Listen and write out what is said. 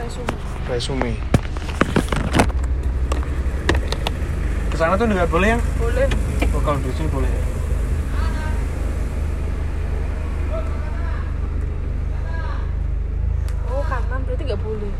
resume resume ke sana tuh nggak boleh ya? boleh. Oh, kalau di sini boleh. Oh kanan berarti nggak boleh.